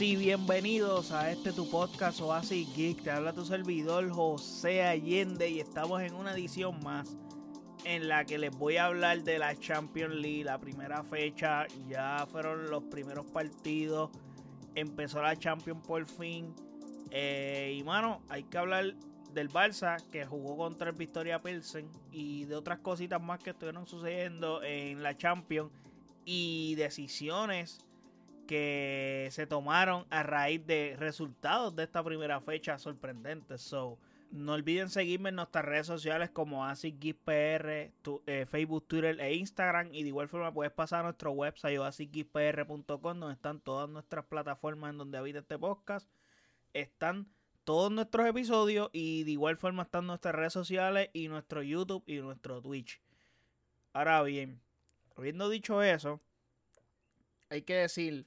sí, bienvenidos a este tu podcast Oasis Geek. Te habla tu servidor José Allende y estamos en una edición más en la que les voy a hablar de la Champions League, la primera fecha. Ya fueron los primeros partidos. Empezó la Champions por fin. Eh, y mano, hay que hablar del Barça que jugó contra el Victoria Pilsen y de otras cositas más que estuvieron sucediendo en la Champions y decisiones que se tomaron a raíz de resultados de esta primera fecha sorprendentes. So, no olviden seguirme en nuestras redes sociales como AsicGeekPR, eh, Facebook, Twitter e Instagram. Y de igual forma puedes pasar a nuestro website asicgeekpr.com donde están todas nuestras plataformas en donde habita este podcast. Están todos nuestros episodios y de igual forma están nuestras redes sociales y nuestro YouTube y nuestro Twitch. Ahora bien, habiendo dicho eso, hay que decir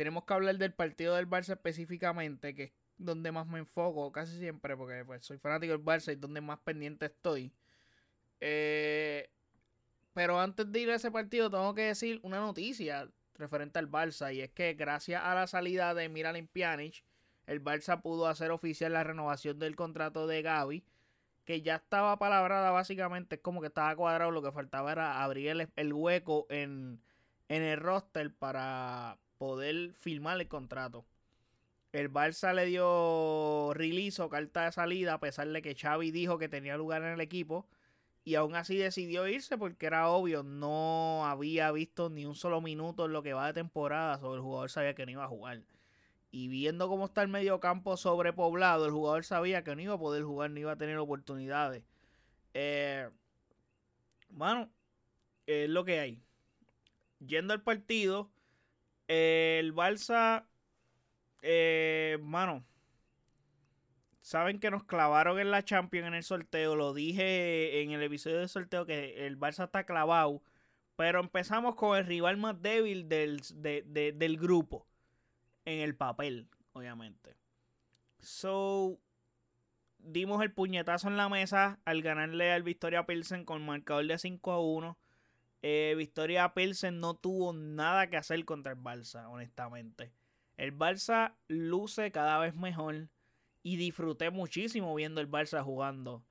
tenemos que hablar del partido del Barça específicamente, que es donde más me enfoco casi siempre, porque pues, soy fanático del Barça y donde más pendiente estoy. Eh, pero antes de ir a ese partido, tengo que decir una noticia referente al Barça, y es que gracias a la salida de Miralem Pjanic, el Barça pudo hacer oficial la renovación del contrato de Gaby, que ya estaba palabrada básicamente, es como que estaba cuadrado, lo que faltaba era abrir el, hueco en, en el roster para poder firmar el contrato. El Barça le dio release o carta de salida a pesar de que Xavi dijo que tenía lugar en el equipo y aún así decidió irse porque era obvio, no había visto ni un solo minuto en lo que va de temporada el jugador sabía que no iba a jugar. Y viendo cómo está el medio campo sobrepoblado, el jugador sabía que no iba a poder jugar, no iba a tener oportunidades. Eh, bueno, es lo que hay. Yendo al partido, el Barça, eh, mano, saben que nos clavaron en la Champions en el sorteo. Lo dije en el episodio del sorteo que el Barça está clavado. Pero empezamos con el rival más débil del, del grupo. En el papel, obviamente. So, dimos el puñetazo en la mesa al ganarle al Victoria Pilsen con marcador de 5 a 1. Eh, Victoria Pilsen no tuvo nada que hacer contra el Barça, honestamente. El Barça luce cada vez mejor y disfruté muchísimo viendo el Barça jugando.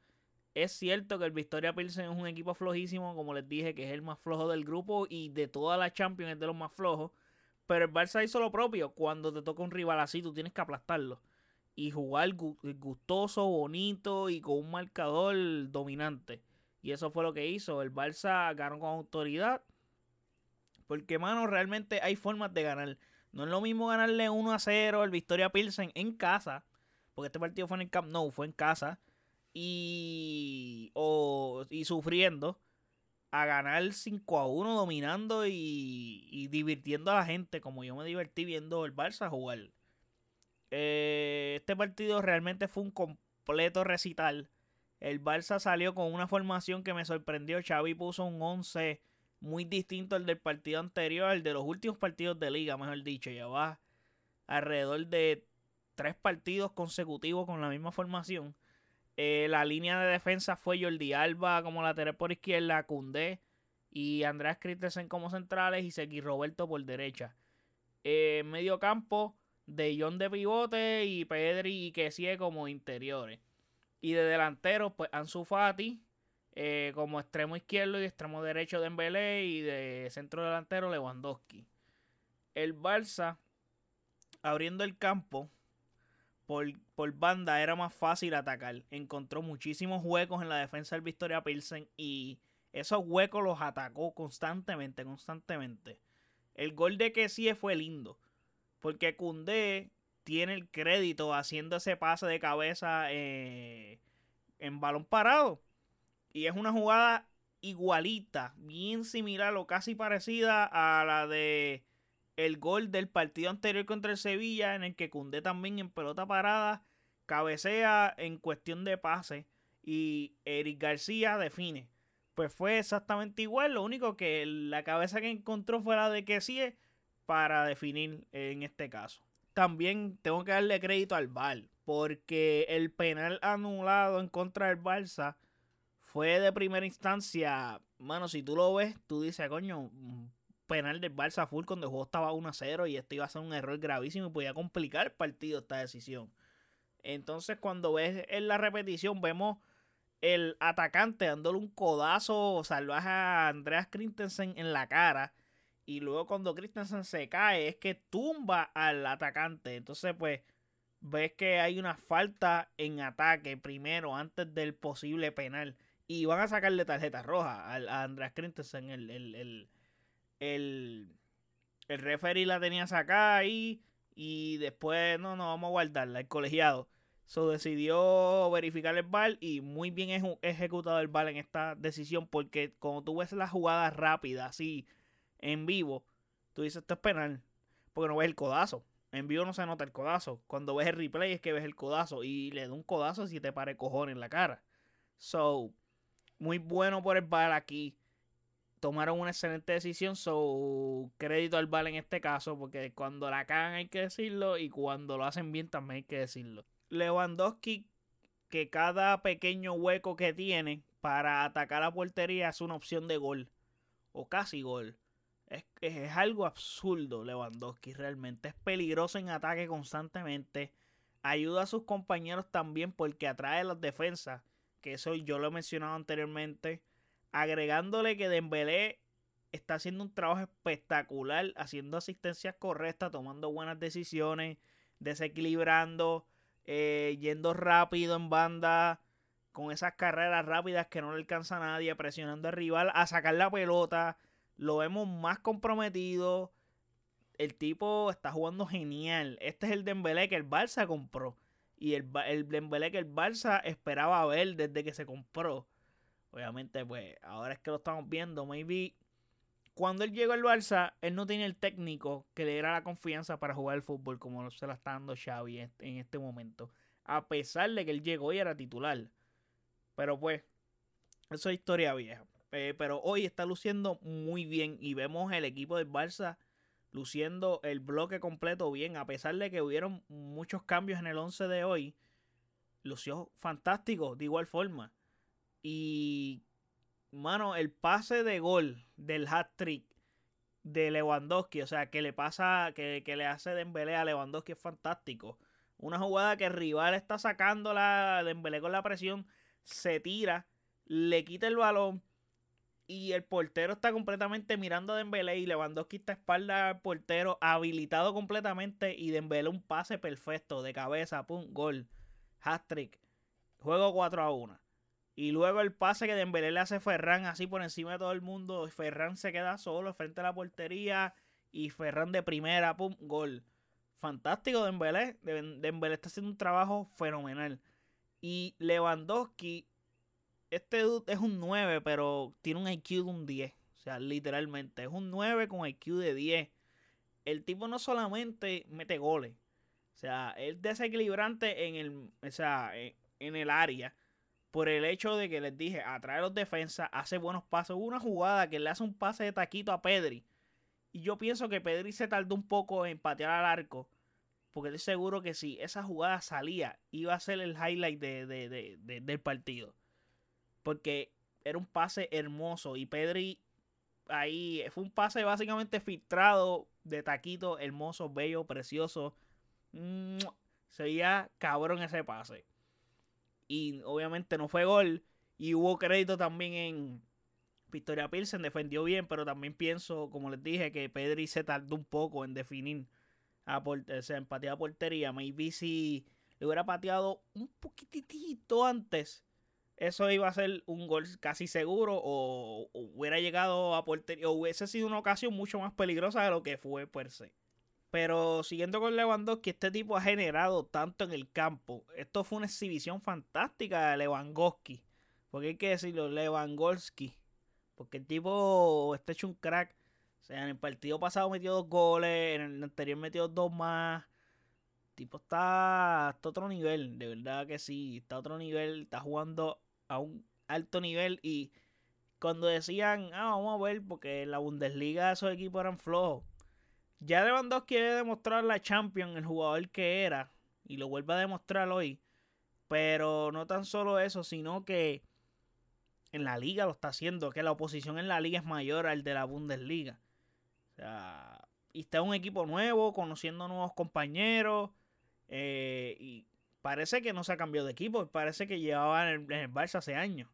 Es cierto que el Victoria Pilsen es un equipo flojísimo, como les dije, que es el más flojo del grupo y de toda la Champions es de los más flojos. Pero el Barça hizo lo propio. Cuando te toca un rival así, tú tienes que aplastarlo. Y jugar gustoso, bonito y con un marcador dominante. Y eso fue lo que hizo. El Barça ganó con autoridad. Porque, mano, realmente hay formas de ganar. No es lo mismo ganarle 1 a 0 al Victoria Pilsen en casa. Porque este partido fue en el Camp Nou, fue en casa. Y, y sufriendo. A ganar 5 a 1 dominando y, y, divirtiendo a la gente. Como yo me divertí viendo el Barça jugar. Eh, este partido realmente fue un completo recital el Barça salió con una formación que me sorprendió. Xavi puso un 11 muy distinto al del partido anterior, el de los últimos partidos de liga, mejor dicho. Ya va alrededor de tres partidos consecutivos con la misma formación. Eh, la línea de defensa fue Jordi Alba como lateral por izquierda, Cundé y Andrés Christensen como centrales y Sergi Roberto por derecha. Eh, medio campo, De John de pivote y Pedri y Kessie como interiores. Y de delantero, pues Ansu Fati eh, como extremo izquierdo y extremo derecho de Dembélé y de centro delantero Lewandowski. El Barça abriendo el campo por, por, banda era más fácil atacar. Encontró muchísimos huecos en la defensa del Victoria Pilsen y esos huecos los atacó constantemente, constantemente. El gol de Kessie fue lindo porque Cundé tiene el crédito haciendo ese pase de cabeza eh, en balón parado. Y es una jugada igualita, bien similar o casi parecida a la de el gol del partido anterior contra el Sevilla, en el que Cundé también en pelota parada cabecea en cuestión de pase y Eric García define. Pues fue exactamente igual, lo único que la cabeza que encontró fue la de sí para definir en este caso también tengo que darle crédito al VAR. Porque el penal anulado en contra del Barça fue de primera instancia. Mano, si tú lo ves, tú dices, coño, penal del Barça full cuando el juego estaba 1 a 0 y esto iba a ser un error gravísimo y podía complicar el partido esta decisión. Entonces cuando ves en la repetición vemos el atacante dándole un codazo salvaje a Andreas Christensen en la cara y luego cuando Christensen se cae es que tumba al atacante. Entonces pues ves que hay una falta en ataque primero antes del posible penal y van a sacarle tarjeta roja a, Andreas Christensen el, el, el, el, el referee la tenía sacada ahí y después no, no, vamos a guardarla, el colegiado. So decidió verificar el bal y muy bien ejecutado el bal en esta decisión porque como tú ves la jugada rápida así en vivo, tú dices esto es penal porque no ves el codazo. En vivo no se nota el codazo. Cuando ves el replay es que ves el codazo y le da un codazo si te pare cojones en la cara. So, muy bueno por el bal aquí tomaron una excelente decisión. So, crédito al Val en este caso, porque cuando la cagan hay que decirlo y cuando lo hacen bien también hay que decirlo. Lewandowski, que cada pequeño hueco que tiene para atacar la portería es una opción de gol, o casi gol. Es, es algo absurdo Lewandowski, realmente. Es peligroso en ataque constantemente. Ayuda a sus compañeros también porque atrae las defensas, que eso yo lo he mencionado anteriormente agregándole que Dembélé está haciendo un trabajo espectacular, haciendo asistencias correctas, tomando buenas decisiones, desequilibrando, eh, yendo rápido en banda, con esas carreras rápidas que no le alcanza a nadie, presionando al rival a sacar la pelota. Lo vemos más comprometido. El tipo está jugando genial. Este es el Dembélé que el Barça compró. Y el, el Dembélé que el Barça esperaba ver desde que se compró. Obviamente, pues ahora es que lo estamos viendo. Maybe cuando él llegó al Barça, él no tenía el técnico que le diera la confianza para jugar el fútbol como se la está dando Xavi en este momento. A pesar de que él llegó y era titular. Pero pues, eso es historia vieja. Eh, pero hoy está luciendo muy bien y vemos el equipo del Barça luciendo el bloque completo bien. A pesar de que hubieron muchos cambios en el 11 de hoy, lució fantástico de igual forma. Y, mano, el pase de gol del hat trick de Lewandowski, o sea, que le pasa, que, le hace Dembélé a Lewandowski es fantástico. Una jugada que el rival está sacando la Dembélé con la presión, se tira, le quita el balón y el portero está completamente mirando a Dembélé y Lewandowski está espalda al portero habilitado completamente y Dembélé un pase perfecto de cabeza, pum, gol, hat trick. Juego 4 a 1. Y luego el pase que Dembélé le hace Ferran así por encima de todo el mundo. Ferran se queda solo frente a la portería. Y Ferran de primera, pum, gol. Fantástico Dembélé. Dembélé está haciendo un trabajo fenomenal. Y Lewandowski, este dude es un 9, pero tiene un IQ de un 10. O sea, literalmente. Es un 9 con IQ de 10. El tipo no solamente mete goles. O sea, es desequilibrante en el, o sea, en el área por el hecho de que les dije, atrae los defensas, hace buenos pasos. Hubo una jugada que le hace un pase de taquito a Pedri. Y yo pienso que Pedri se tardó un poco en patear al arco. Porque estoy seguro que si esa jugada salía, iba a ser el highlight del partido. Porque era un pase hermoso. Y Pedri ahí fue un pase básicamente filtrado de taquito, hermoso, bello, precioso. Se veía cabrón ese pase y obviamente no fue gol. Y hubo crédito también en Victoria Pilsen, defendió bien, pero también pienso, como les dije, que Pedri se tardó un poco en definir a o sea, en portería. Maybe si le hubiera pateado un poquitito antes, eso iba a ser un gol casi seguro o, hubiera llegado a portería o hubiese sido una ocasión mucho más peligrosa de lo que fue per se. Pero siguiendo con Lewandowski, este tipo ha generado tanto en el campo. Esto fue una exhibición fantástica de Lewandowski. Porque hay que decirlo, Lewandowski. Porque el tipo está hecho un crack. O sea, en el partido pasado metió dos goles, en el anterior metió dos más. El tipo está a otro nivel, de verdad que sí. Está a otro nivel, está jugando a un alto nivel. Y cuando decían, ah, vamos a ver, porque en la Bundesliga esos equipos eran flojos ya Lewandowski debe demostrar la Champions, el jugador que era, y lo vuelve a demostrar hoy. Pero no tan solo eso, sino que en la liga lo está haciendo, que la oposición en la liga es mayor al de la Bundesliga. y está un equipo nuevo, conociendo nuevos compañeros. Eh, y parece que no se ha cambiado de equipo. Parece que llevaba en el, Barça hace años.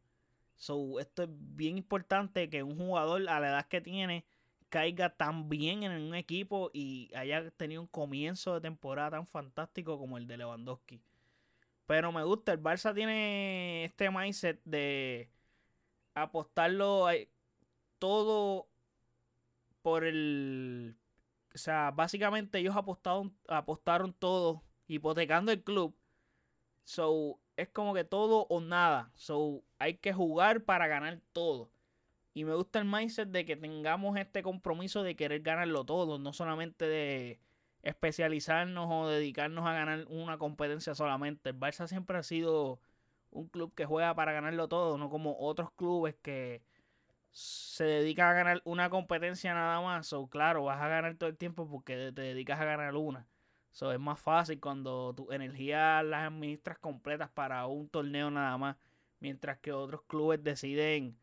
So, esto es bien importante que un jugador a la edad que tiene caiga tan bien en un equipo y haya tenido un comienzo de temporada tan fantástico como el de Lewandowski. Pero me gusta, el Barça tiene este mindset de apostarlo todo por el... O sea, básicamente ellos apostaron, apostaron todo hipotecando el club. So, es como que todo o nada. So, hay que jugar para ganar todo. Y me gusta el mindset de que tengamos este compromiso de querer ganarlo todo, no solamente de especializarnos o dedicarnos a ganar una competencia solamente. El Barça siempre ha sido un club que juega para ganarlo todo, no como otros clubes que se dedican a ganar una competencia nada más. O claro, vas a ganar todo el tiempo porque te dedicas a ganar una. So, es más fácil cuando tu energía las administras completas para un torneo nada más. Mientras que otros clubes deciden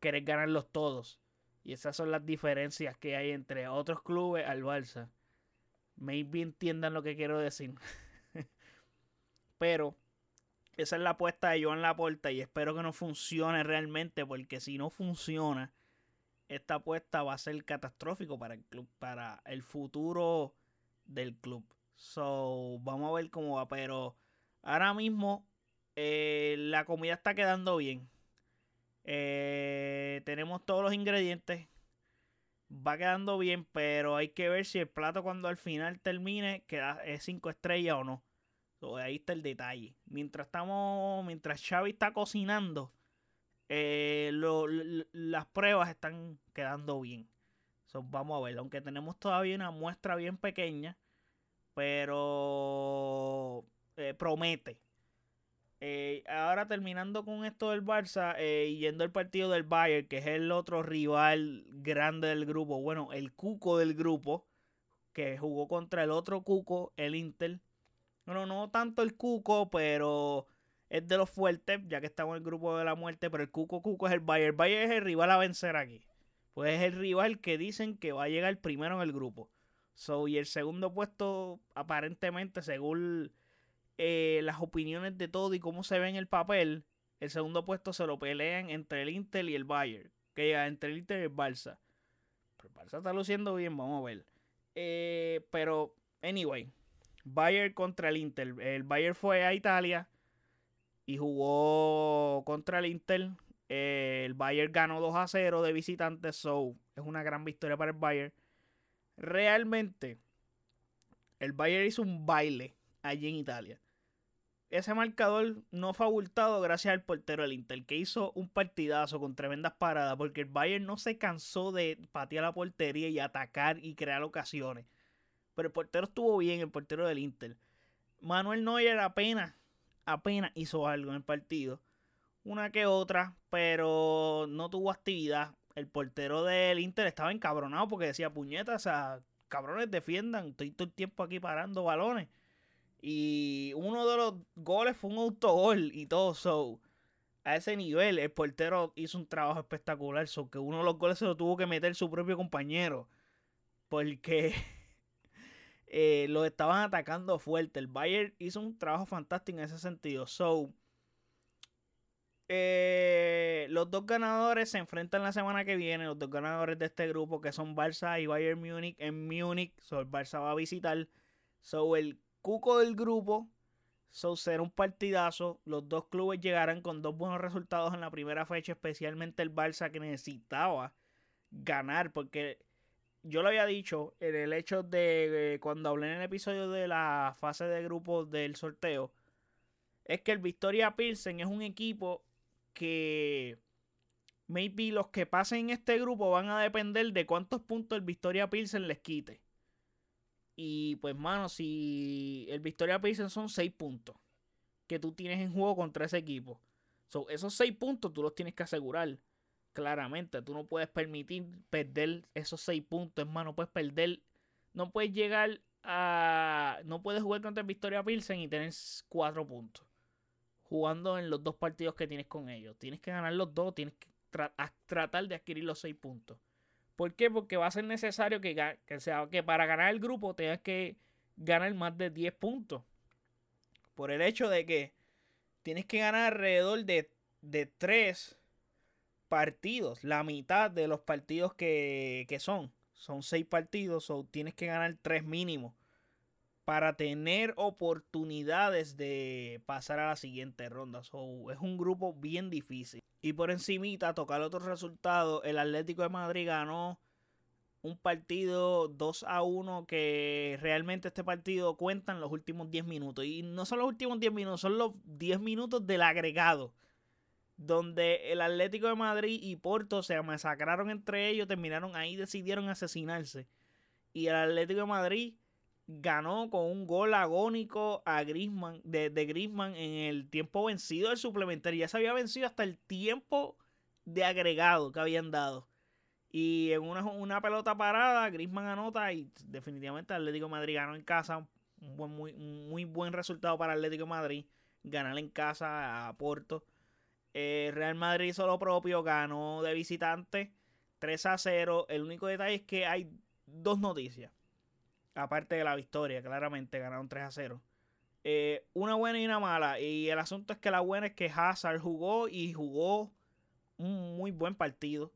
querer ganarlos todos. Y esas son las diferencias que hay entre otros clubes al Barça. Maybe entiendan lo que quiero decir. Pero esa es la apuesta de Joan Laporta y espero que no funcione realmente porque si no funciona, esta apuesta va a ser catastrófico para el club, para el futuro del club. So, vamos a ver cómo va. Pero ahora mismo eh, la comida está quedando bien. Eh, tenemos todos los ingredientes. Va quedando bien, pero hay que ver si el plato cuando al final termine queda, es 5 estrellas o no. ahí está el detalle. Mientras estamos, mientras Xavi está cocinando, eh, las pruebas están quedando bien. vamos a ver, aunque tenemos todavía una muestra bien pequeña, pero eh, promete. Eh, ahora terminando con esto del Barça eh, yendo al partido del Bayern, que es el otro rival grande del grupo, bueno, el cuco del grupo, que jugó contra el otro cuco, el Inter. Bueno, no tanto el cuco, pero es de los fuertes, ya que estamos en el grupo de la muerte, pero el cuco cuco es el Bayern. El Bayern es el rival a vencer aquí. Pues es el rival que dicen que va a llegar primero en el grupo. So, y el segundo puesto, aparentemente, según eh, las opiniones de todo y cómo se ve en el papel, el segundo puesto se lo pelean entre el Inter y el Bayern. Que entre el Inter y el Barça. Pero el Barça está luciendo bien, vamos a ver. Eh, pero, anyway, Bayern contra el Inter. El Bayern fue a Italia y jugó contra el Inter. Eh, el Bayern ganó 2 a 0 de visitantes, so es una gran victoria para el Bayern. Realmente, el Bayern hizo un baile allí en Italia. Ese marcador no fue abultado gracias al portero del Inter, que hizo un partidazo con tremendas paradas, porque el Bayern no se cansó de patear la portería y atacar y crear ocasiones. Pero el portero estuvo bien, el portero del Inter. Manuel Neuer apenas, apenas hizo algo en el partido. Una que otra, pero no tuvo actividad. El portero del Inter estaba encabronado porque decía, puñetas, o sea, cabrones defiendan, estoy todo el tiempo aquí parando balones. Y uno de los goles fue un autogol y todo. So, a ese nivel, el portero hizo un trabajo espectacular. So, que uno de los goles se lo tuvo que meter su propio compañero. Porque eh, lo estaban atacando fuerte. El Bayern hizo un trabajo fantástico en ese sentido. So, eh, los dos ganadores se enfrentan la semana que viene. Los dos ganadores de este grupo, que son Barça y Bayern Múnich en Múnich. So, el Barça va a visitar. So, el cuco del grupo. So, será un partidazo. Los dos clubes llegarán con dos buenos resultados en la primera fecha, especialmente el Barça que necesitaba ganar. Porque yo lo había dicho en el hecho de eh, cuando hablé en el episodio de la fase de grupo del sorteo. Es que el Victoria Pilsen es un equipo que maybe los que pasen en este grupo van a depender de cuántos puntos el Victoria Pilsen les quite. Y pues, mano, si el Victoria Pilsen son 6 puntos que tú tienes en juego contra ese equipo. So, esos 6 puntos tú los tienes que asegurar. Claramente, tú no puedes permitir perder esos 6 puntos. Hermano, no puedes perder. No puedes llegar a. No puedes jugar contra el Victoria Pilsen y tener 4 puntos. Jugando en los dos partidos que tienes con ellos. Tienes que ganar los dos. Tienes que tratar de adquirir los 6 puntos. ¿Por qué? Porque va a ser necesario que, sea, que para ganar el grupo tengas que ganar más de 10 puntos. Por el hecho de que tienes que ganar alrededor de, de 3 partidos. La mitad de los partidos que, que son. Son 6 partidos. O tienes que ganar 3 mínimos. Para tener oportunidades de pasar a la siguiente ronda. So, es un grupo bien difícil. Y por encimita, tocar otro resultado, el Atlético de Madrid ganó un partido 2 a 1 que realmente este partido cuenta en los últimos 10 minutos. Y no son los últimos 10 minutos, son los 10 minutos del agregado. Donde el Atlético de Madrid y Porto se masacraron entre ellos, terminaron ahí, decidieron asesinarse. Y el Atlético de Madrid ganó con un gol agónico a Griezmann, de, de Griezmann en el tiempo vencido del suplementario. Ya se había vencido hasta el tiempo de agregado que habían dado. Y en una, una pelota parada, Griezmann anota y definitivamente Atlético Madrid ganó en casa. Un buen, muy, muy buen resultado para Atlético de Madrid. Ganar en casa a Porto. Eh, Real Madrid hizo lo propio, ganó de visitante 3 a 0. El único detalle es que hay dos noticias aparte de la victoria, claramente ganaron 3 a 0. Eh, una buena y una mala. Y el asunto es que la buena es que Hazard jugó y jugó un muy buen partido.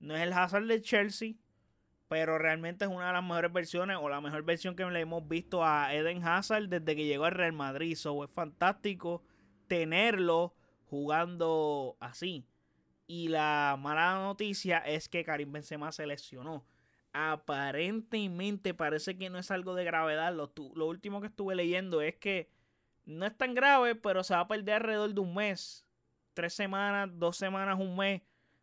No es el Hazard de Chelsea, pero realmente es una de las mejores versiones o la mejor versión que le hemos visto a Eden Hazard desde que llegó al Real Madrid. So, es fantástico tenerlo jugando así. Y la mala noticia es que Karim Benzema se lesionó aparentemente parece que no es algo de gravedad. Lo, lo, último que estuve leyendo es que no es tan grave, pero se va a perder alrededor de un mes. Tres semanas, dos semanas, un mes.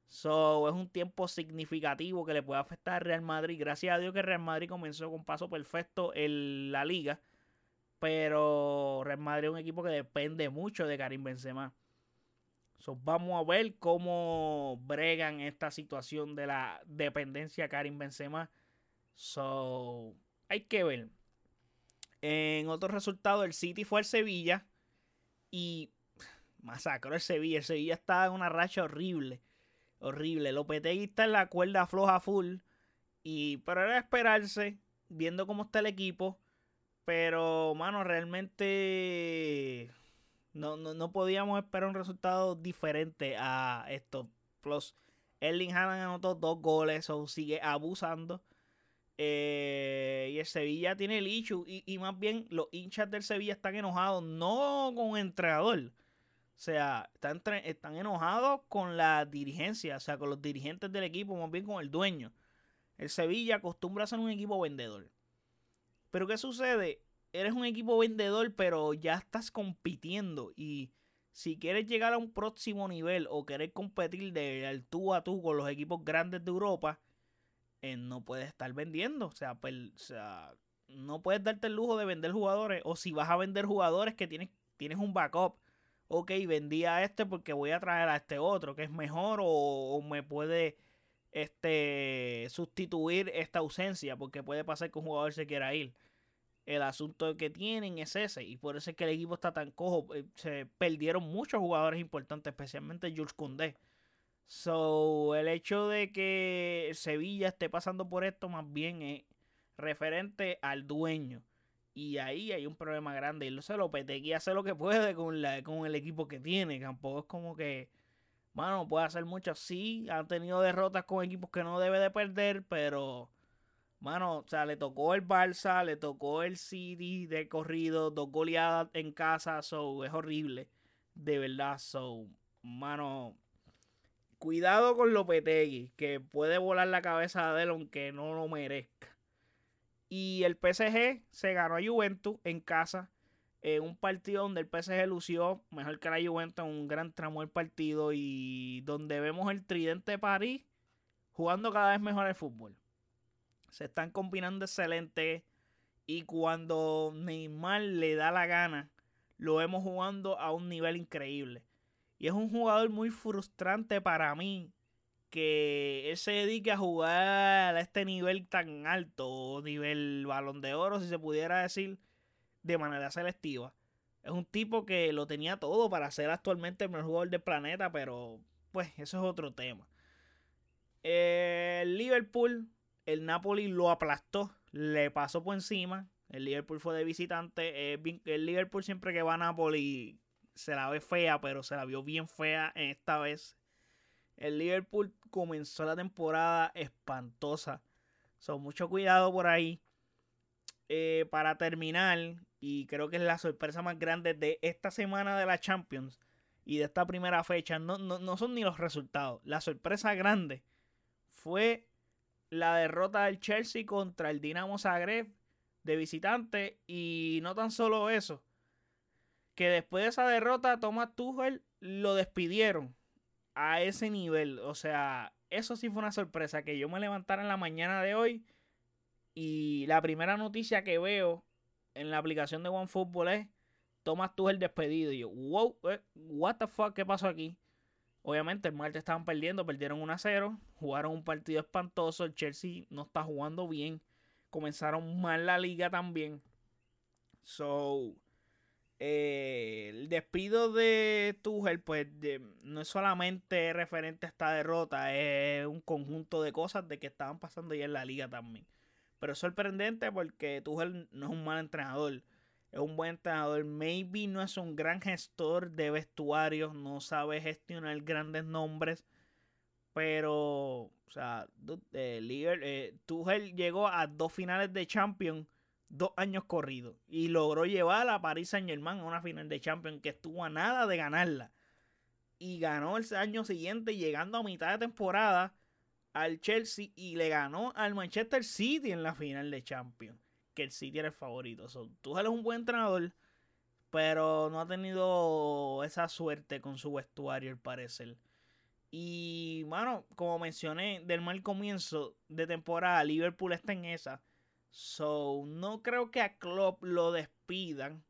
So, es un tiempo significativo que le puede afectar al Real Madrid. Gracias a Dios que Real Madrid comenzó con paso perfecto en la liga. Pero Real Madrid es un equipo que depende mucho de Karim Benzema vamos a ver cómo bregan esta situación de la dependencia Karim Benzema. So, hay que ver. En otro resultado, el City fue al Sevilla y masacró el Sevilla. El Sevilla está en una racha horrible. Horrible. Lopetegui está en la cuerda floja full. Y, pero era esperarse, viendo cómo está el equipo. Pero, mano, realmente no, no, no podíamos esperar un resultado diferente a esto. Plus, Erling Haaland anotó dos goles, o sigue abusando. Eh, y el Sevilla tiene el issue. Y, más bien, los hinchas del Sevilla están enojados, no con el entrenador. O sea, están, están enojados con la dirigencia, o sea, con los dirigentes del equipo, más bien con el dueño. El Sevilla acostumbra a ser un equipo vendedor. Pero ¿qué sucede? Eres un equipo vendedor, pero ya estás compitiendo. Y si quieres llegar a un próximo nivel o querer competir de tú a tú con los equipos grandes de Europa, eh, no puedes estar vendiendo. O sea, o sea, no puedes darte el lujo de vender jugadores. O si vas a vender jugadores que tienes, tienes un backup. Ok, vendí a este porque voy a traer a este otro que es mejor o, o me puede este, sustituir esta ausencia porque puede pasar que un jugador se quiera ir el asunto que tienen es ese. Y por eso es que el equipo está tan cojo. Eh, se perdieron muchos jugadores importantes, especialmente Jules Koundé. So, el hecho de que Sevilla esté pasando por esto más bien es referente al dueño. Y ahí hay un problema grande. Y se lo y hace lo que puede con, la, con el equipo que tiene. Tampoco es como que, bueno, puede hacer mucho. Sí, ha tenido derrotas con equipos que no debe de perder, pero Mano, o sea, le tocó el Barça, le tocó el City de corrido, dos goleadas en casa, so es horrible. De verdad, so, mano, cuidado con Lopetegui, que puede volar la cabeza de él aunque no lo merezca. Y el PSG se ganó a Juventus en casa, en un partido donde el PSG lució mejor que la Juventus en un gran tramo del partido y donde vemos el tridente de París jugando cada vez mejor el fútbol se están combinando excelente. Y cuando Neymar le da la gana, lo vemos jugando a un nivel increíble. Y es un jugador muy frustrante para mí que él se dedique a jugar a este nivel tan alto, nivel balón de oro, si se pudiera decir, de manera selectiva. Es un tipo que lo tenía todo para ser actualmente el mejor jugador del planeta, pero pues eso es otro tema. El Liverpool, el Napoli lo aplastó, le pasó por encima. El Liverpool fue de visitante. El Liverpool siempre que va a Napoli se la ve fea, pero se la vio bien fea esta vez. El Liverpool comenzó la temporada espantosa. Son mucho cuidado por ahí. Eh, para terminar, y creo que es la sorpresa más grande de esta semana de la Champions y de esta primera fecha, no, no son ni los resultados. La sorpresa grande fue la derrota del Chelsea contra el Dinamo Zagreb de visitante. Y no tan solo eso, que después de esa derrota, Thomas Tuchel lo despidieron a ese nivel. O sea, eso sí fue una sorpresa. Que yo me levantara en la mañana de hoy y la primera noticia que veo en la aplicación de OneFootball es Thomas Tuchel despedido. Y yo, wow, eh, what the fuck, ¿qué pasó aquí? Obviamente el martes estaban perdiendo, perdieron 1 a 0, jugaron un partido espantoso, el Chelsea no está jugando bien, comenzaron mal la liga también. So, eh, el despido de Tuchel, pues no es solamente referente a esta derrota, es un conjunto de cosas de que estaban pasando ya en la liga también. Pero es sorprendente porque Tuchel no es un mal entrenador, es un buen entrenador. Maybe no es un gran gestor de vestuarios, no sabe gestionar grandes nombres. Pero, o sea, eh, eh, Tuchel llegó a dos finales de Champions dos años corridos y logró llevar a Paris Saint Germain a una final de Champions que estuvo a nada de ganarla y ganó el año siguiente llegando a mitad de temporada al Chelsea y le ganó al Manchester City en la final de Champions que el City era el favorito so, tú eres un buen entrenador pero no ha tenido esa suerte con su vestuario al parecer y bueno como mencioné del mal comienzo de temporada Liverpool está en esa So, no creo que a Klopp lo despidan.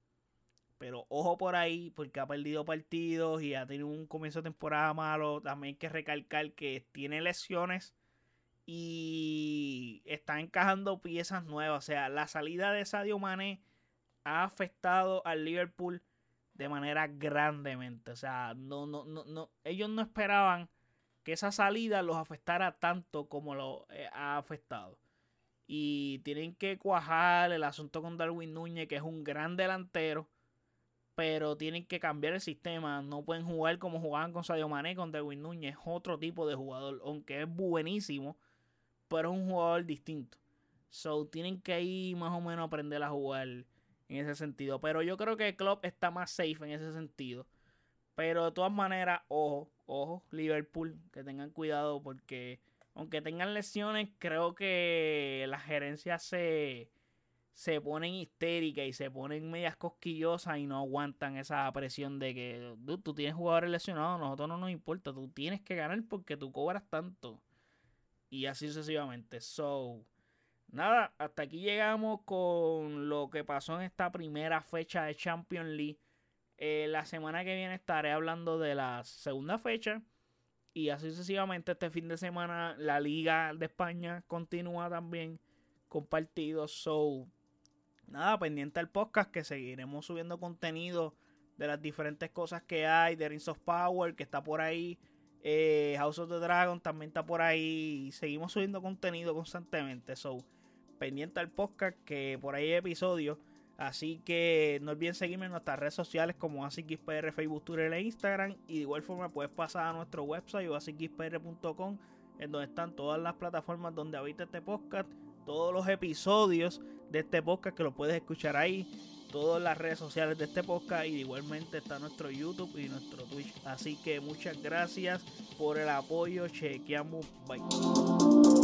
Pero ojo por ahí, porque ha perdido partidos y ha tenido un comienzo de temporada malo. También hay que recalcar que tiene lesiones y está encajando piezas nuevas. O sea, la salida de Sadio Mane ha afectado al Liverpool de manera grandemente. O sea, no, no, no, no, ellos no esperaban que esa salida los afectara tanto como lo eh, ha afectado y tienen que cuajar el asunto con Darwin Núñez, que es un gran delantero, pero tienen que cambiar el sistema. No pueden jugar como jugaban con Sadio Mané, con Darwin Núñez, es otro tipo de jugador, aunque es buenísimo, pero es un jugador distinto. So, tienen que ir más o menos aprender a jugar en ese sentido. Pero yo creo que el club está más safe en ese sentido. Pero de todas maneras, ojo, ojo, Liverpool, que tengan cuidado porque aunque tengan lesiones, creo que la gerencia se, se ponen histéricas y se ponen medias cosquillosas y no aguantan esa presión de que tú tienes jugadores lesionados, nosotros no nos importa, tú tienes que ganar porque tú cobras tanto. Y así sucesivamente. So, nada, hasta aquí llegamos con lo que pasó en esta primera fecha de Champions League. Eh, la semana que viene estaré hablando de la segunda fecha y así sucesivamente este fin de semana la Liga de España continúa también con partidos. So, nada, pendiente al podcast que seguiremos subiendo contenido de las diferentes cosas que hay. De Rings of Power que está por ahí. Eh, House of the Dragon también está por ahí. Seguimos subiendo contenido constantemente. So, pendiente al podcast que por ahí hay episodios Así que no olviden seguirme en nuestras redes sociales como ASICXPR, Facebook, Twitter e Instagram. Y de igual forma puedes pasar a nuestro website o asicxpr.com en donde están todas las plataformas donde habita este podcast, todos los episodios de este podcast que lo puedes escuchar ahí, todas las redes sociales de este podcast y igualmente está nuestro YouTube y nuestro Twitch. Así que muchas gracias por el apoyo, chequeamos, bye.